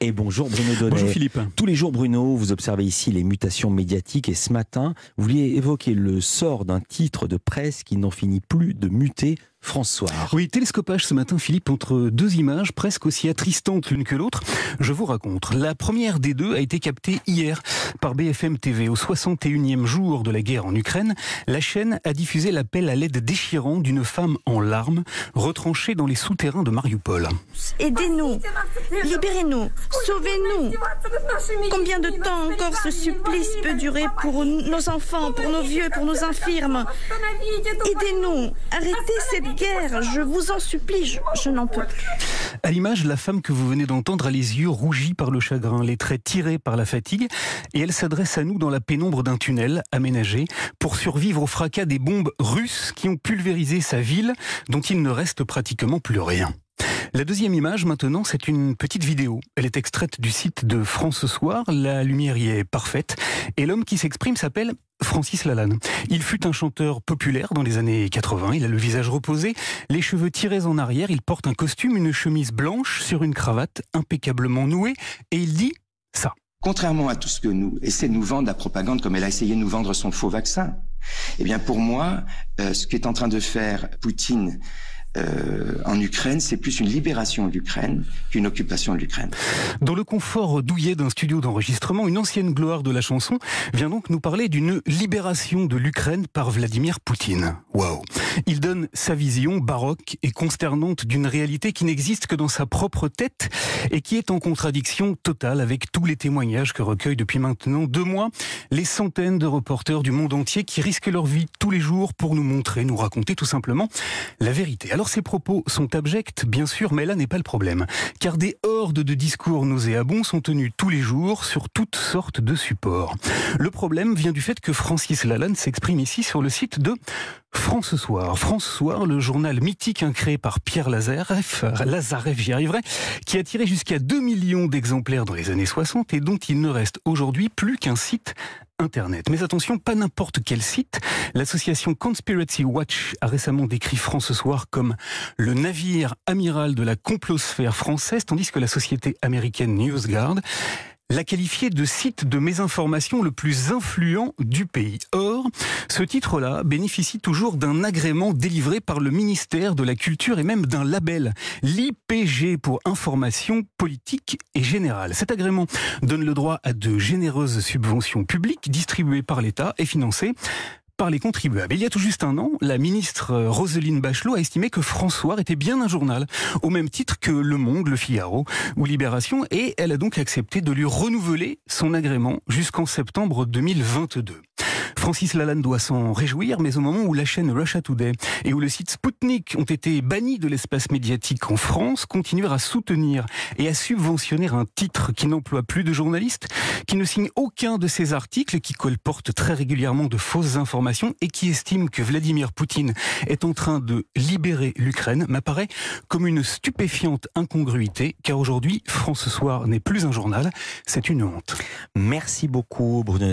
Et bonjour Bruno Donnet. Bonjour Philippe. Tous les jours Bruno, vous observez ici les mutations médiatiques et ce matin, vous vouliez évoquer le sort d'un titre de presse qui n'en finit plus de muter François. Oui, télescopage ce matin, Philippe, entre deux images presque aussi attristantes l'une que l'autre. Je vous raconte. La première des deux a été captée hier par BFM TV. Au 61e jour de la guerre en Ukraine, la chaîne a diffusé l'appel à l'aide déchirant d'une femme en larmes, retranchée dans les souterrains de Mariupol. Aidez-nous, libérez-nous, sauvez-nous. Combien de temps encore ce supplice peut durer pour nos enfants, pour nos vieux, pour nos infirmes? Aidez-nous, arrêtez cette je vous en supplie, je, n'en peux plus. À l'image, la femme que vous venez d'entendre a les yeux rougis par le chagrin, les traits tirés par la fatigue, et elle s'adresse à nous dans la pénombre d'un tunnel aménagé pour survivre au fracas des bombes russes qui ont pulvérisé sa ville, dont il ne reste pratiquement plus rien. La deuxième image, maintenant, c'est une petite vidéo. Elle est extraite du site de France Soir. La lumière y est parfaite. Et l'homme qui s'exprime s'appelle Francis Lalanne. Il fut un chanteur populaire dans les années 80. Il a le visage reposé, les cheveux tirés en arrière. Il porte un costume, une chemise blanche sur une cravate impeccablement nouée. Et il dit ça. Contrairement à tout ce que nous essaie de nous vendre la propagande, comme elle a essayé de nous vendre son faux vaccin, eh bien pour moi, euh, ce qu'est en train de faire Poutine euh, en Ukraine, c'est plus une libération de l'Ukraine qu'une occupation de l'Ukraine. Dans le confort douillet d'un studio d'enregistrement, une ancienne gloire de la chanson vient donc nous parler d'une libération de l'Ukraine par Vladimir Poutine. Waouh Il donne sa vision baroque et consternante d'une réalité qui n'existe que dans sa propre tête et qui est en contradiction totale avec tous les témoignages que recueillent depuis maintenant deux mois les centaines de reporters du monde entier qui risquent leur vie tous les jours pour nous montrer, nous raconter tout simplement la vérité. Alors ces propos sont abjects, bien sûr, mais là n'est pas le problème. Car des hordes de discours nauséabonds sont tenus tous les jours sur toutes sortes de supports. Le problème vient du fait que Francis Lalanne s'exprime ici sur le site de France Soir. France Soir, le journal mythique créé par Pierre Lazareff, Lazareff j'y arriverai, qui a tiré jusqu'à 2 millions d'exemplaires dans les années 60 et dont il ne reste aujourd'hui plus qu'un site Internet. Mais attention, pas n'importe quel site. L'association Conspiracy Watch a récemment décrit France Soir comme le navire amiral de la complosphère française, tandis que la société américaine NewsGuard l'a qualifié de site de mésinformation le plus influent du pays. Ce titre-là bénéficie toujours d'un agrément délivré par le ministère de la Culture et même d'un label, l'IPG pour information politique et générale. Cet agrément donne le droit à de généreuses subventions publiques distribuées par l'État et financées par les contribuables. Il y a tout juste un an, la ministre Roselyne Bachelot a estimé que François était bien un journal, au même titre que Le Monde, Le Figaro ou Libération, et elle a donc accepté de lui renouveler son agrément jusqu'en septembre 2022. Francis Lalanne doit s'en réjouir, mais au moment où la chaîne Russia Today et où le site Sputnik ont été bannis de l'espace médiatique en France, continuer à soutenir et à subventionner un titre qui n'emploie plus de journalistes, qui ne signe aucun de ces articles, qui colporte très régulièrement de fausses informations et qui estime que Vladimir Poutine est en train de libérer l'Ukraine, m'apparaît comme une stupéfiante incongruité, car aujourd'hui, France Soir n'est plus un journal, c'est une honte. Merci beaucoup, Bruno.